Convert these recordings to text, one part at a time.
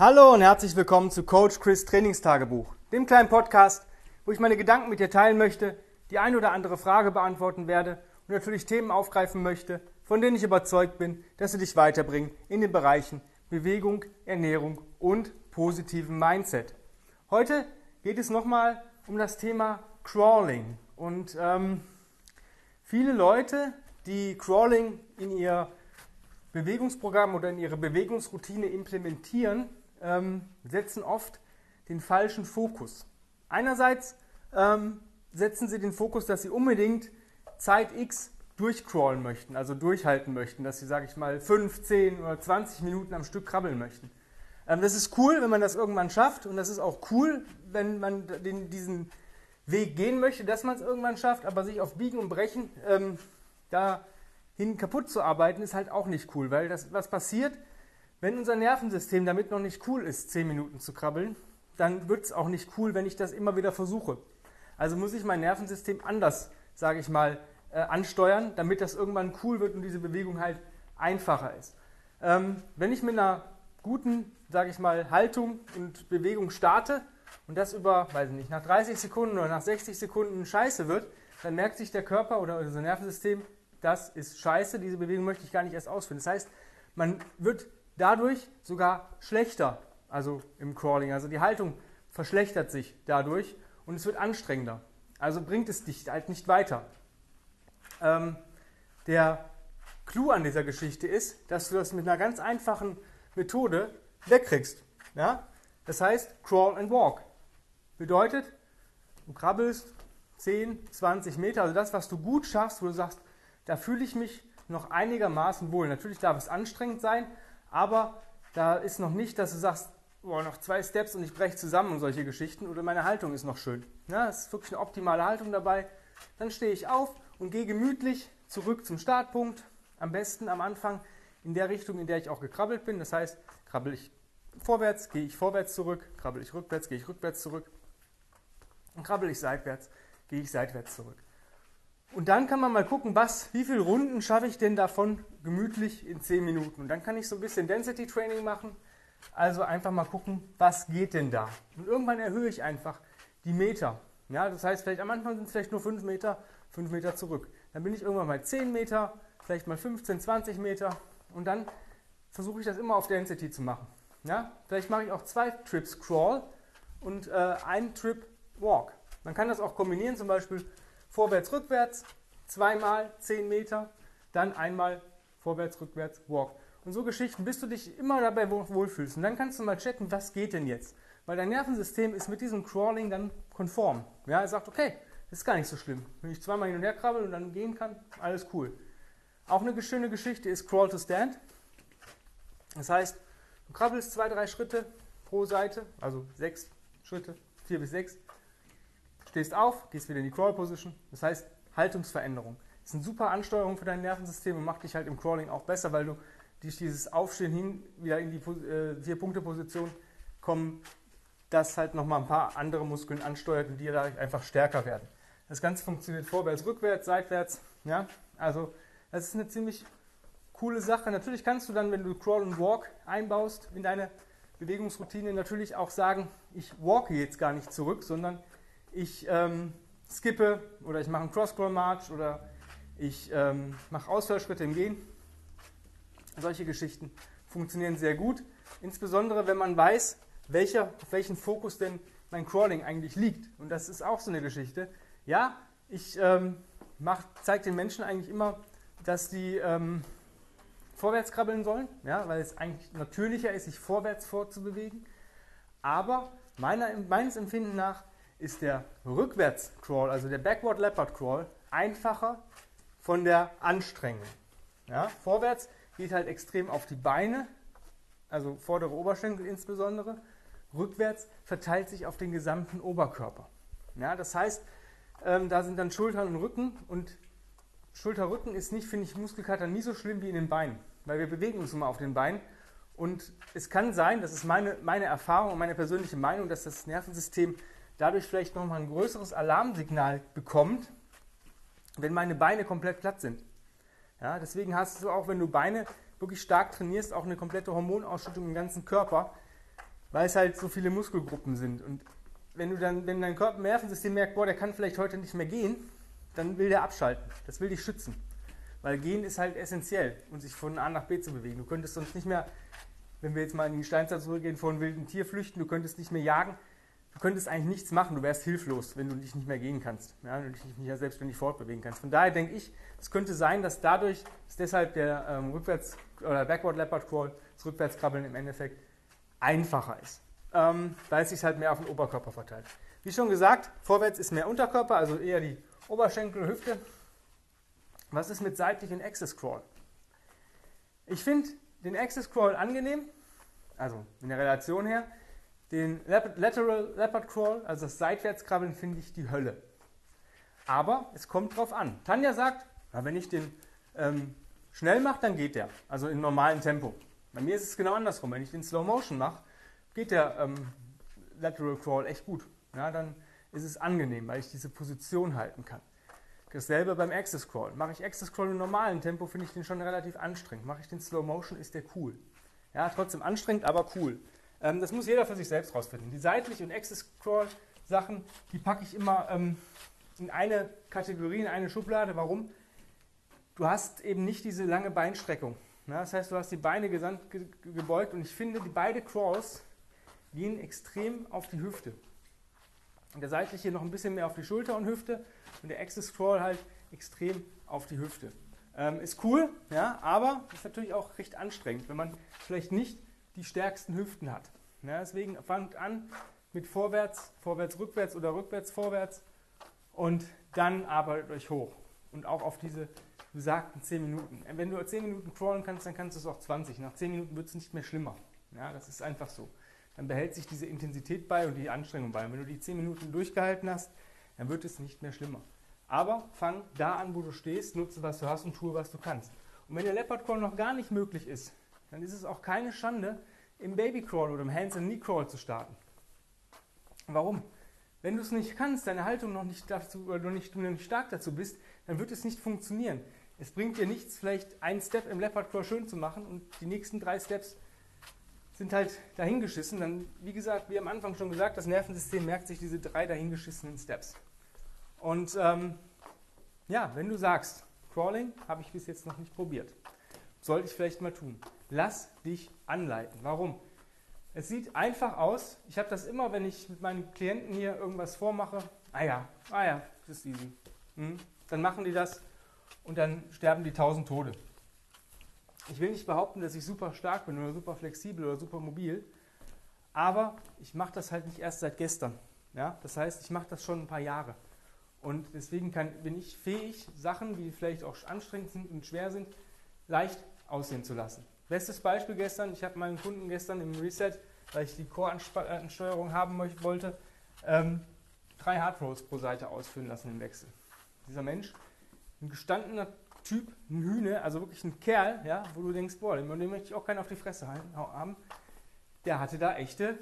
Hallo und herzlich willkommen zu Coach Chris Trainingstagebuch, dem kleinen Podcast, wo ich meine Gedanken mit dir teilen möchte, die ein oder andere Frage beantworten werde und natürlich Themen aufgreifen möchte, von denen ich überzeugt bin, dass sie dich weiterbringen in den Bereichen Bewegung, Ernährung und positiven Mindset. Heute geht es nochmal um das Thema Crawling und ähm, viele Leute, die Crawling in ihr Bewegungsprogramm oder in ihre Bewegungsroutine implementieren, ähm, setzen oft den falschen Fokus. Einerseits ähm, setzen sie den Fokus, dass sie unbedingt Zeit X durchcrawlen möchten, also durchhalten möchten, dass sie, sage ich mal, 5, 10 oder 20 Minuten am Stück krabbeln möchten. Ähm, das ist cool, wenn man das irgendwann schafft und das ist auch cool, wenn man den, diesen Weg gehen möchte, dass man es irgendwann schafft, aber sich auf Biegen und Brechen ähm, dahin kaputt zu arbeiten, ist halt auch nicht cool, weil das, was passiert, wenn unser Nervensystem damit noch nicht cool ist, 10 Minuten zu krabbeln, dann wird es auch nicht cool, wenn ich das immer wieder versuche. Also muss ich mein Nervensystem anders, sage ich mal, äh, ansteuern, damit das irgendwann cool wird und diese Bewegung halt einfacher ist. Ähm, wenn ich mit einer guten, sage ich mal, Haltung und Bewegung starte und das über, weiß ich nicht, nach 30 Sekunden oder nach 60 Sekunden scheiße wird, dann merkt sich der Körper oder unser Nervensystem, das ist scheiße, diese Bewegung möchte ich gar nicht erst ausführen. Das heißt, man wird dadurch sogar schlechter, also im Crawling. Also die Haltung verschlechtert sich dadurch und es wird anstrengender. Also bringt es dich halt nicht weiter. Ähm, der Clou an dieser Geschichte ist, dass du das mit einer ganz einfachen Methode wegkriegst. Ja? Das heißt, Crawl and Walk. Bedeutet, du krabbelst 10, 20 Meter, also das, was du gut schaffst, wo du sagst, da fühle ich mich noch einigermaßen wohl. Natürlich darf es anstrengend sein, aber da ist noch nicht, dass du sagst, boah, noch zwei Steps und ich breche zusammen und solche Geschichten oder meine Haltung ist noch schön. Ja, es ist wirklich eine optimale Haltung dabei. Dann stehe ich auf und gehe gemütlich zurück zum Startpunkt. Am besten am Anfang in der Richtung, in der ich auch gekrabbelt bin. Das heißt, krabbel ich vorwärts, gehe ich vorwärts zurück, krabbel ich rückwärts, gehe ich rückwärts zurück. Und krabbel ich seitwärts, gehe ich seitwärts zurück. Und dann kann man mal gucken, was, wie viele Runden schaffe ich denn davon gemütlich in 10 Minuten. Und dann kann ich so ein bisschen Density Training machen. Also einfach mal gucken, was geht denn da. Und irgendwann erhöhe ich einfach die Meter. Ja, das heißt, vielleicht am Anfang sind es vielleicht nur 5 Meter, 5 Meter zurück. Dann bin ich irgendwann mal 10 Meter, vielleicht mal 15, 20 Meter. Und dann versuche ich das immer auf Density zu machen. Ja, vielleicht mache ich auch zwei Trips Crawl und äh, einen Trip Walk. Man kann das auch kombinieren, zum Beispiel vorwärts, rückwärts, zweimal 10 Meter, dann einmal vorwärts, rückwärts, walk. Und so Geschichten, bis du dich immer dabei wohlfühlst. Und dann kannst du mal checken, was geht denn jetzt? Weil dein Nervensystem ist mit diesem Crawling dann konform. Ja, er sagt, okay, das ist gar nicht so schlimm. Wenn ich zweimal hin und her krabbel und dann gehen kann, alles cool. Auch eine schöne Geschichte ist Crawl to Stand. Das heißt, du krabbelst zwei, drei Schritte pro Seite, also sechs Schritte, vier bis sechs, stehst auf, gehst wieder in die Crawl Position. Das heißt, Haltungsveränderung. Das ist eine super Ansteuerung für dein Nervensystem und macht dich halt im Crawling auch besser, weil du durch dieses Aufstehen hin wieder in die äh, Vier-Punkte-Position kommen, das halt nochmal ein paar andere Muskeln ansteuert und die dadurch einfach stärker werden. Das Ganze funktioniert vorwärts, rückwärts, seitwärts. Ja? Also, das ist eine ziemlich coole Sache. Natürlich kannst du dann, wenn du Crawl und Walk einbaust in deine Bewegungsroutine, natürlich auch sagen, ich walke jetzt gar nicht zurück, sondern ich ähm, skippe oder ich mache einen Cross-Scroll-March oder ich ähm, mache Ausfallschritte im Gehen. Solche Geschichten funktionieren sehr gut, insbesondere wenn man weiß, welcher, auf welchen Fokus denn mein Crawling eigentlich liegt. Und das ist auch so eine Geschichte. Ja, ich ähm, zeige den Menschen eigentlich immer, dass die ähm, vorwärts krabbeln sollen, ja, weil es eigentlich natürlicher ist, sich vorwärts fortzubewegen. Aber meiner, meines Empfindens nach ist der Rückwärts-Crawl, also der Backward Leopard Crawl, einfacher von der Anstrengung. Ja, vorwärts geht halt extrem auf die Beine, also vordere Oberschenkel insbesondere. Rückwärts verteilt sich auf den gesamten Oberkörper. Ja, das heißt, ähm, da sind dann Schultern und Rücken und Schulter-Rücken ist nicht, finde ich, Muskelkater nie so schlimm wie in den Beinen, weil wir bewegen uns immer auf den Beinen. Und es kann sein, das ist meine, meine Erfahrung und meine persönliche Meinung, dass das Nervensystem dadurch vielleicht nochmal ein größeres Alarmsignal bekommt, wenn meine Beine komplett platt sind. Ja, deswegen hast du auch, wenn du Beine wirklich stark trainierst, auch eine komplette Hormonausschüttung im ganzen Körper. weil es halt so viele Muskelgruppen sind. Und wenn du dann, wenn dein Körper Nervensystem merkt, boah, der kann vielleicht heute nicht mehr gehen, dann will der abschalten. Das will dich schützen. Weil gehen ist halt essentiell und sich von A nach B zu bewegen. Du könntest sonst nicht mehr, wenn wir jetzt mal in die Steinzeit zurückgehen, vor einem wilden Tier flüchten, du könntest nicht mehr jagen, du könntest eigentlich nichts machen, du wärst hilflos, wenn du dich nicht mehr gehen kannst, ja, wenn du dich nicht mehr selbstständig fortbewegen kannst. Von daher denke ich, es könnte sein, dass dadurch, dass deshalb der ähm, Rückwärts- oder Backward Leopard Crawl, das Rückwärtskrabbeln im Endeffekt einfacher ist, ähm, weil es sich halt mehr auf den Oberkörper verteilt. Wie schon gesagt, vorwärts ist mehr Unterkörper, also eher die Oberschenkel, Hüfte. Was ist mit seitlichen Access Crawl? Ich finde den Access Crawl angenehm, also in der Relation her. Den Lateral Leopard Crawl, also das Seitwärtskrabbeln, finde ich die Hölle. Aber es kommt drauf an. Tanja sagt, na, wenn ich den ähm, schnell mache, dann geht der. Also in normalem Tempo. Bei mir ist es genau andersrum. Wenn ich den Slow Motion mache, geht der ähm, Lateral Crawl echt gut. Ja, dann ist es angenehm, weil ich diese Position halten kann. Dasselbe beim Access Crawl. Mache ich Access Crawl im normalen Tempo, finde ich den schon relativ anstrengend. Mache ich den Slow Motion, ist der cool. Ja, trotzdem anstrengend, aber cool. Ähm, das muss jeder für sich selbst rausfinden. Die seitlich und Access Crawl Sachen, die packe ich immer ähm, in eine Kategorie, in eine Schublade. Warum? Du hast eben nicht diese lange Beinstreckung. Ja, das heißt, du hast die Beine gesamt ge gebeugt und ich finde, die beiden Crawls gehen extrem auf die Hüfte. Der seitliche noch ein bisschen mehr auf die Schulter und Hüfte und der Access Crawl halt extrem auf die Hüfte. Ähm, ist cool, ja, aber ist natürlich auch recht anstrengend, wenn man vielleicht nicht die stärksten Hüften hat. Ja, deswegen fangt an mit vorwärts, vorwärts, rückwärts oder rückwärts, vorwärts und dann arbeitet euch hoch. Und auch auf diese besagten 10 Minuten. Wenn du 10 Minuten crawlen kannst, dann kannst du es auch 20. Nach 10 Minuten wird es nicht mehr schlimmer. Ja, das ist einfach so. Dann behält sich diese Intensität bei und die Anstrengung bei. Und wenn du die 10 Minuten durchgehalten hast, dann wird es nicht mehr schlimmer. Aber fang da an, wo du stehst, nutze, was du hast und tue, was du kannst. Und wenn der Leopard Crawl noch gar nicht möglich ist, dann ist es auch keine Schande, im Baby Crawl oder im Hands and Knee Crawl zu starten. Warum? Wenn du es nicht kannst, deine Haltung noch nicht dazu oder du nicht, du nicht stark dazu bist, dann wird es nicht funktionieren. Es bringt dir nichts, vielleicht einen Step im Leopard Crawl schön zu machen und die nächsten drei Steps sind halt dahingeschissen. Dann, wie gesagt, wie am Anfang schon gesagt, das Nervensystem merkt sich diese drei dahingeschissenen Steps. Und ähm, ja, wenn du sagst, Crawling habe ich bis jetzt noch nicht probiert, sollte ich vielleicht mal tun. Lass dich anleiten. Warum? Es sieht einfach aus. Ich habe das immer, wenn ich mit meinen Klienten hier irgendwas vormache. Ah ja, ah ja, das ist easy. Hm? Dann machen die das und dann sterben die tausend Tode. Ich will nicht behaupten, dass ich super stark bin oder super flexibel oder super mobil, aber ich mache das halt nicht erst seit gestern. Ja? Das heißt, ich mache das schon ein paar Jahre. Und deswegen kann, bin ich fähig, Sachen, die vielleicht auch anstrengend sind und schwer sind, leicht aussehen zu lassen. Bestes Beispiel gestern, ich habe meinen Kunden gestern im Reset, weil ich die Core-Ansteuerung haben wollte, ähm, drei Hard Rows pro Seite ausführen lassen im Wechsel. Dieser Mensch, ein gestandener Typ, ein Hühne, also wirklich ein Kerl, ja, wo du denkst, boah, den, den möchte ich auch keinen auf die Fresse haben, der hatte da echte,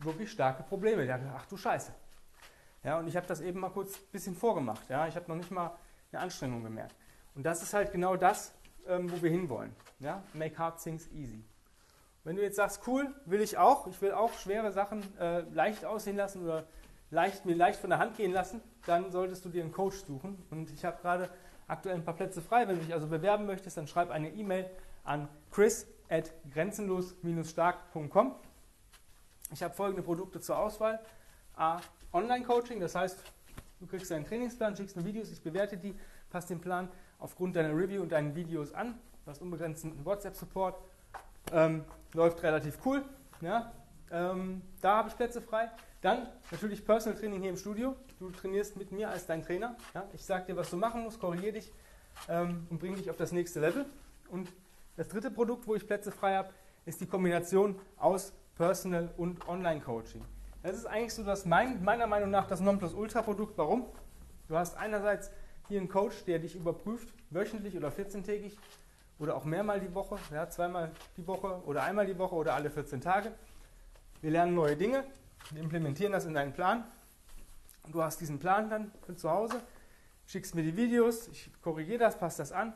wirklich starke Probleme. Der gesagt, ach du Scheiße, ja, und ich habe das eben mal kurz ein bisschen vorgemacht. Ja, ich habe noch nicht mal eine Anstrengung gemerkt. Und das ist halt genau das, ähm, wo wir hinwollen. Ja? Make hard things easy. Wenn du jetzt sagst, cool, will ich auch, ich will auch schwere Sachen äh, leicht aussehen lassen oder leicht, mir leicht von der Hand gehen lassen, dann solltest du dir einen Coach suchen. Und ich habe gerade aktuell ein paar Plätze frei. Wenn du dich also bewerben möchtest, dann schreib eine E-Mail an chris at grenzenlos-stark.com. Ich habe folgende Produkte zur Auswahl. A, Online-Coaching, das heißt, du kriegst deinen Trainingsplan, schickst mir Videos, ich bewerte die, passe den Plan aufgrund deiner Review und deinen Videos an. Du hast unbegrenzten WhatsApp-Support, ähm, läuft relativ cool. Ja? Ähm, da habe ich Plätze frei. Dann natürlich Personal Training hier im Studio. Du trainierst mit mir als dein Trainer. Ja? Ich sage dir, was du machen musst, korrigiere dich ähm, und bringe dich auf das nächste Level. Und das dritte Produkt, wo ich Plätze frei habe, ist die Kombination aus Personal und Online-Coaching. Das ist eigentlich so das mein, meiner Meinung nach das Nonplusultra-Produkt. Warum? Du hast einerseits hier einen Coach, der dich überprüft, wöchentlich oder 14-tägig oder auch mehrmal die Woche, ja, zweimal die Woche oder einmal die Woche oder alle 14 Tage. Wir lernen neue Dinge, wir implementieren das in deinen Plan. Du hast diesen Plan dann für zu Hause, schickst mir die Videos, ich korrigiere das, passe das an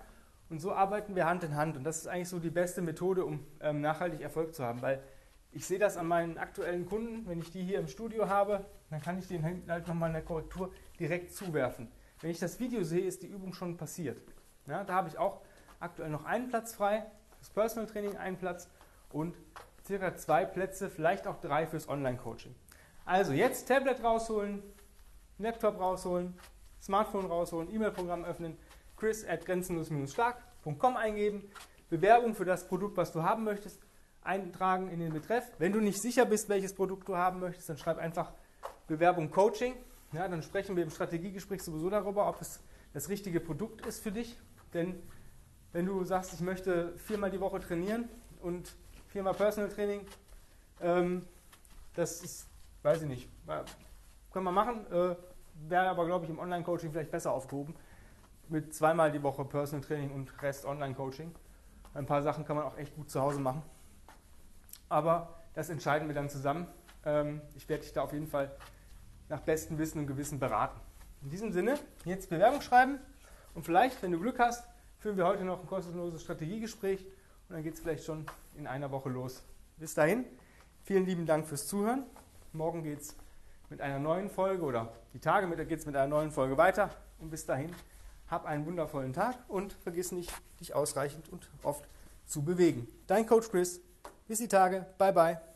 und so arbeiten wir Hand in Hand. Und das ist eigentlich so die beste Methode, um ähm, nachhaltig Erfolg zu haben, weil ich sehe das an meinen aktuellen Kunden, wenn ich die hier im Studio habe, dann kann ich denen halt nochmal eine Korrektur direkt zuwerfen. Wenn ich das Video sehe, ist die Übung schon passiert. Ja, da habe ich auch aktuell noch einen Platz frei, fürs Personal Training einen Platz und circa zwei Plätze, vielleicht auch drei fürs Online-Coaching. Also jetzt Tablet rausholen, Laptop rausholen, Smartphone rausholen, E-Mail-Programm öffnen, chris at grenzenlos-stark.com eingeben, Bewerbung für das Produkt, was du haben möchtest, eintragen in den Betreff. Wenn du nicht sicher bist, welches Produkt du haben möchtest, dann schreib einfach Bewerbung Coaching. Ja, dann sprechen wir im Strategiegespräch sowieso darüber, ob es das richtige Produkt ist für dich. Denn wenn du sagst, ich möchte viermal die Woche trainieren und viermal Personal Training, ähm, das ist, weiß ich nicht, können wir machen, äh, wäre aber, glaube ich, im Online-Coaching vielleicht besser aufgehoben. Mit zweimal die Woche Personal Training und Rest Online-Coaching. Ein paar Sachen kann man auch echt gut zu Hause machen aber das entscheiden wir dann zusammen. Ähm, ich werde dich da auf jeden Fall nach bestem Wissen und Gewissen beraten. In diesem Sinne, jetzt Bewerbung schreiben und vielleicht, wenn du Glück hast, führen wir heute noch ein kostenloses Strategiegespräch und dann geht es vielleicht schon in einer Woche los. Bis dahin, vielen lieben Dank fürs Zuhören. Morgen geht es mit einer neuen Folge oder die Tage geht es mit einer neuen Folge weiter. Und bis dahin, hab einen wundervollen Tag und vergiss nicht, dich ausreichend und oft zu bewegen. Dein Coach Chris. Bis die Tage. Bye, bye.